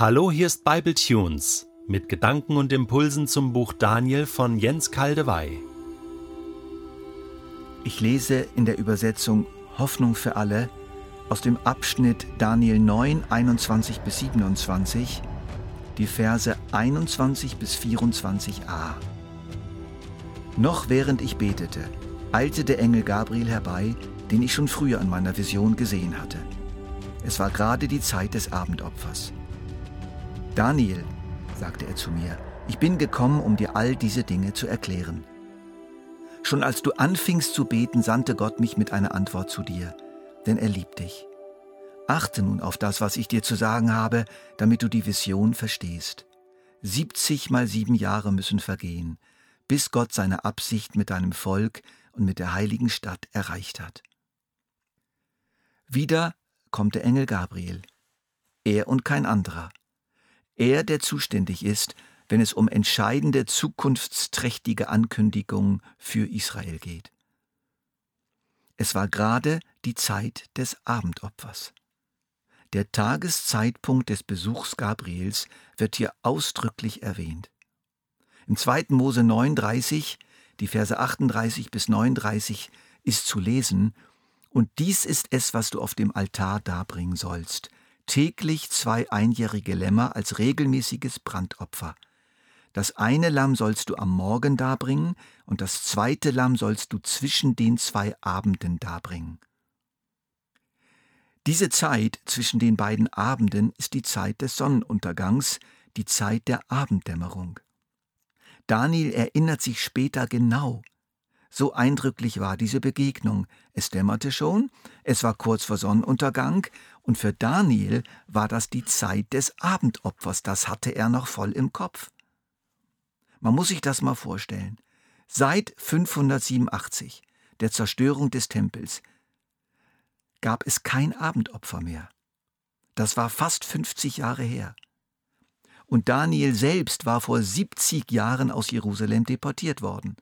Hallo, hier ist Bible Tunes mit Gedanken und Impulsen zum Buch Daniel von Jens Kaldewey. Ich lese in der Übersetzung Hoffnung für alle aus dem Abschnitt Daniel 9, 21 bis 27, die Verse 21 bis 24a. Noch während ich betete, eilte der Engel Gabriel herbei, den ich schon früher in meiner Vision gesehen hatte. Es war gerade die Zeit des Abendopfers. Daniel, sagte er zu mir, ich bin gekommen, um dir all diese Dinge zu erklären. Schon als du anfingst zu beten, sandte Gott mich mit einer Antwort zu dir, denn er liebt dich. Achte nun auf das, was ich dir zu sagen habe, damit du die Vision verstehst. 70 mal sieben Jahre müssen vergehen, bis Gott seine Absicht mit deinem Volk und mit der heiligen Stadt erreicht hat. Wieder kommt der Engel Gabriel, er und kein anderer. Er, der zuständig ist, wenn es um entscheidende zukunftsträchtige Ankündigungen für Israel geht. Es war gerade die Zeit des Abendopfers. Der Tageszeitpunkt des Besuchs Gabriels wird hier ausdrücklich erwähnt. Im 2. Mose 39, die Verse 38 bis 39, ist zu lesen, und dies ist es, was du auf dem Altar darbringen sollst, täglich zwei einjährige Lämmer als regelmäßiges Brandopfer. Das eine Lamm sollst du am Morgen darbringen, und das zweite Lamm sollst du zwischen den zwei Abenden darbringen. Diese Zeit zwischen den beiden Abenden ist die Zeit des Sonnenuntergangs, die Zeit der Abenddämmerung. Daniel erinnert sich später genau. So eindrücklich war diese Begegnung. Es dämmerte schon, es war kurz vor Sonnenuntergang, und für Daniel war das die Zeit des Abendopfers, das hatte er noch voll im Kopf. Man muss sich das mal vorstellen. Seit 587, der Zerstörung des Tempels, gab es kein Abendopfer mehr. Das war fast 50 Jahre her. Und Daniel selbst war vor 70 Jahren aus Jerusalem deportiert worden.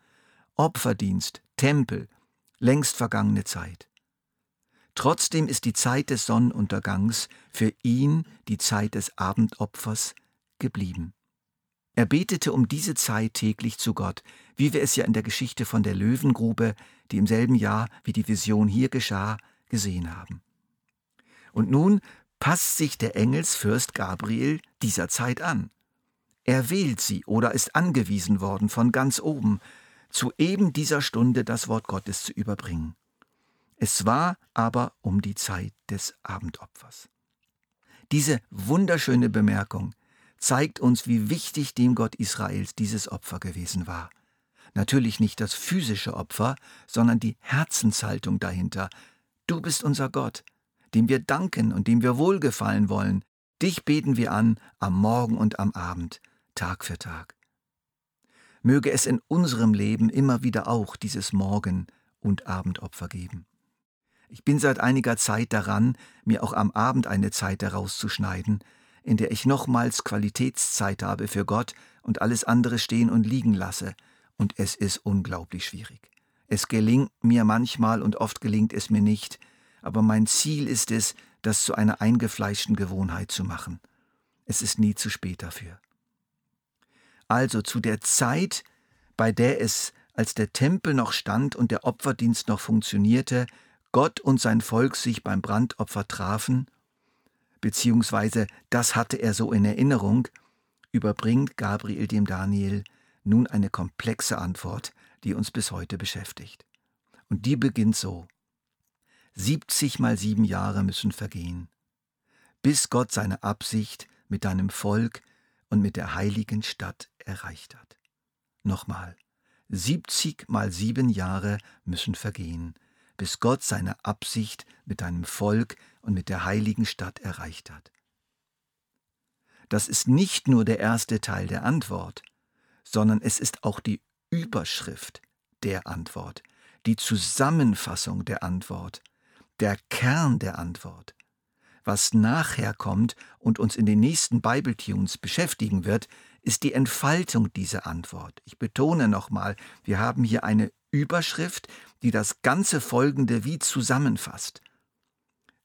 Opferdienst, Tempel, längst vergangene Zeit. Trotzdem ist die Zeit des Sonnenuntergangs für ihn die Zeit des Abendopfers geblieben. Er betete um diese Zeit täglich zu Gott, wie wir es ja in der Geschichte von der Löwengrube, die im selben Jahr wie die Vision hier geschah, gesehen haben. Und nun passt sich der Engelsfürst Gabriel dieser Zeit an. Er wählt sie oder ist angewiesen worden von ganz oben, zu eben dieser Stunde das Wort Gottes zu überbringen. Es war aber um die Zeit des Abendopfers. Diese wunderschöne Bemerkung zeigt uns, wie wichtig dem Gott Israels dieses Opfer gewesen war. Natürlich nicht das physische Opfer, sondern die Herzenshaltung dahinter, Du bist unser Gott, dem wir danken und dem wir wohlgefallen wollen. Dich beten wir an am Morgen und am Abend, Tag für Tag. Möge es in unserem Leben immer wieder auch dieses Morgen- und Abendopfer geben. Ich bin seit einiger Zeit daran, mir auch am Abend eine Zeit herauszuschneiden, in der ich nochmals Qualitätszeit habe für Gott und alles andere stehen und liegen lasse, und es ist unglaublich schwierig. Es gelingt mir manchmal und oft gelingt es mir nicht, aber mein Ziel ist es, das zu einer eingefleischten Gewohnheit zu machen. Es ist nie zu spät dafür. Also zu der Zeit, bei der es, als der Tempel noch stand und der Opferdienst noch funktionierte, Gott und sein Volk sich beim Brandopfer trafen, beziehungsweise das hatte er so in Erinnerung, überbringt Gabriel dem Daniel nun eine komplexe Antwort, die uns bis heute beschäftigt. Und die beginnt so. 70 mal sieben Jahre müssen vergehen, bis Gott seine Absicht mit deinem Volk und mit der heiligen Stadt erreicht hat. Nochmal, 70 mal sieben Jahre müssen vergehen, bis Gott seine Absicht mit deinem Volk und mit der heiligen Stadt erreicht hat. Das ist nicht nur der erste Teil der Antwort, sondern es ist auch die Überschrift der Antwort, die Zusammenfassung der Antwort, der Kern der Antwort. Was nachher kommt und uns in den nächsten Bibletunes beschäftigen wird, ist die Entfaltung dieser Antwort. Ich betone nochmal, wir haben hier eine Überschrift, die das ganze Folgende wie zusammenfasst.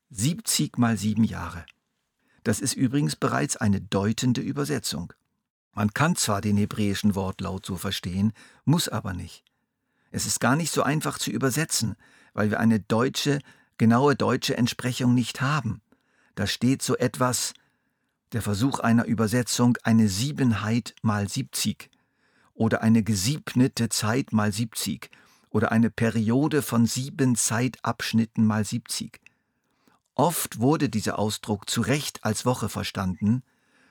70 mal sieben Jahre. Das ist übrigens bereits eine deutende Übersetzung. Man kann zwar den hebräischen Wortlaut so verstehen, muss aber nicht. Es ist gar nicht so einfach zu übersetzen, weil wir eine deutsche, genaue deutsche Entsprechung nicht haben. Da steht so etwas, der Versuch einer Übersetzung, eine Siebenheit mal siebzig oder eine gesiebnete Zeit mal siebzig oder eine Periode von sieben Zeitabschnitten mal siebzig. Oft wurde dieser Ausdruck zu Recht als Woche verstanden,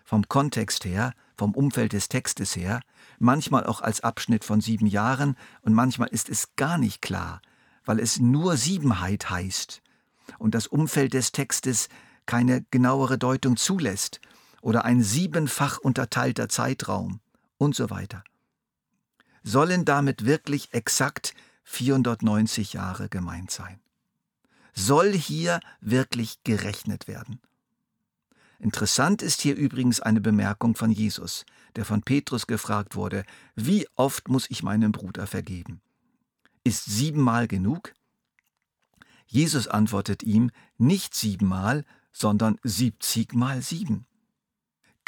vom Kontext her, vom Umfeld des Textes her, manchmal auch als Abschnitt von sieben Jahren und manchmal ist es gar nicht klar, weil es nur Siebenheit heißt und das Umfeld des Textes keine genauere Deutung zulässt oder ein siebenfach unterteilter Zeitraum und so weiter. Sollen damit wirklich exakt 490 Jahre gemeint sein? Soll hier wirklich gerechnet werden? Interessant ist hier übrigens eine Bemerkung von Jesus, der von Petrus gefragt wurde, wie oft muss ich meinem Bruder vergeben? Ist siebenmal genug? Jesus antwortet ihm, nicht siebenmal, sondern siebzigmal sieben.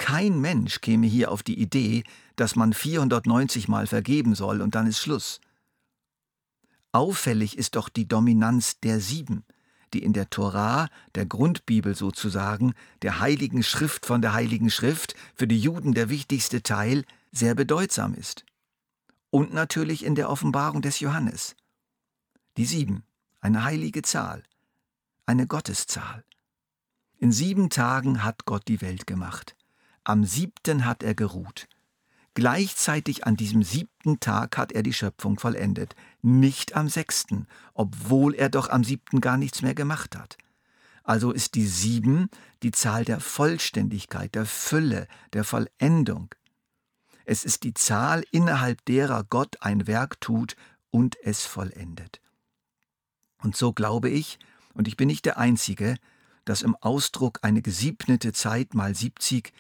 Kein Mensch käme hier auf die Idee, dass man 490 Mal vergeben soll und dann ist Schluss. Auffällig ist doch die Dominanz der Sieben, die in der Torah, der Grundbibel sozusagen, der heiligen Schrift von der heiligen Schrift, für die Juden der wichtigste Teil, sehr bedeutsam ist. Und natürlich in der Offenbarung des Johannes. Die Sieben, eine heilige Zahl, eine Gotteszahl. In sieben Tagen hat Gott die Welt gemacht. Am siebten hat er geruht. Gleichzeitig an diesem siebten Tag hat er die Schöpfung vollendet, nicht am sechsten, obwohl er doch am siebten gar nichts mehr gemacht hat. Also ist die sieben die Zahl der Vollständigkeit, der Fülle, der Vollendung. Es ist die Zahl, innerhalb derer Gott ein Werk tut und es vollendet. Und so glaube ich, und ich bin nicht der Einzige, dass im Ausdruck eine gesiebnete Zeit mal siebzig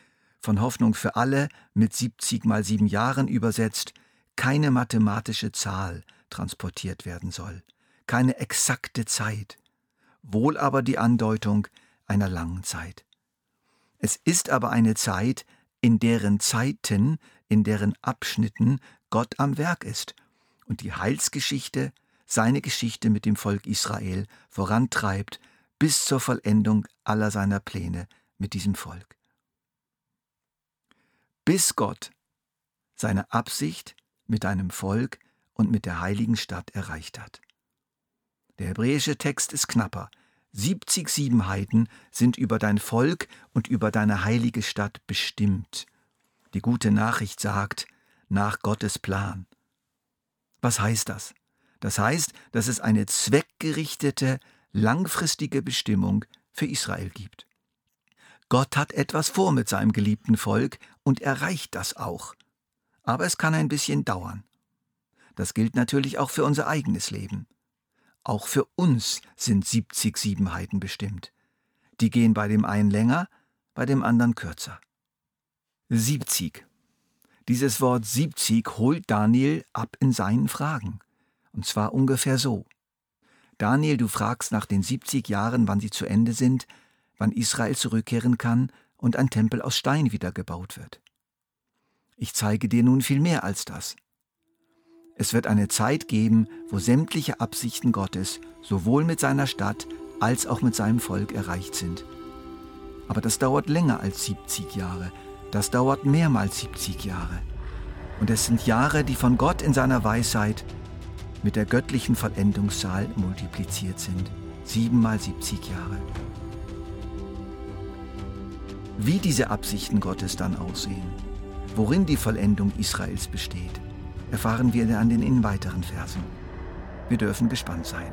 von Hoffnung für alle mit 70 mal sieben Jahren übersetzt, keine mathematische Zahl transportiert werden soll, keine exakte Zeit, wohl aber die Andeutung einer langen Zeit. Es ist aber eine Zeit, in deren Zeiten, in deren Abschnitten Gott am Werk ist und die Heilsgeschichte, seine Geschichte mit dem Volk Israel vorantreibt bis zur Vollendung aller seiner Pläne mit diesem Volk bis Gott seine Absicht mit deinem Volk und mit der heiligen Stadt erreicht hat. Der hebräische Text ist knapper. 70 Siebenheiten sind über dein Volk und über deine heilige Stadt bestimmt. Die gute Nachricht sagt, nach Gottes Plan. Was heißt das? Das heißt, dass es eine zweckgerichtete, langfristige Bestimmung für Israel gibt. Gott hat etwas vor mit seinem geliebten Volk und erreicht das auch. Aber es kann ein bisschen dauern. Das gilt natürlich auch für unser eigenes Leben. Auch für uns sind 70 Siebenheiten bestimmt. Die gehen bei dem einen länger, bei dem anderen kürzer. 70. Dieses Wort 70 holt Daniel ab in seinen Fragen. Und zwar ungefähr so. Daniel, du fragst nach den 70 Jahren, wann sie zu Ende sind, wann Israel zurückkehren kann und ein Tempel aus Stein wieder gebaut wird. Ich zeige dir nun viel mehr als das. Es wird eine Zeit geben, wo sämtliche Absichten Gottes sowohl mit seiner Stadt als auch mit seinem Volk erreicht sind. Aber das dauert länger als 70 Jahre, das dauert mehrmals 70 Jahre. Und es sind Jahre, die von Gott in seiner Weisheit mit der göttlichen Vollendungszahl multipliziert sind. Sieben mal 70 Jahre. Wie diese Absichten Gottes dann aussehen, worin die Vollendung Israels besteht, erfahren wir dann in weiteren Versen. Wir dürfen gespannt sein.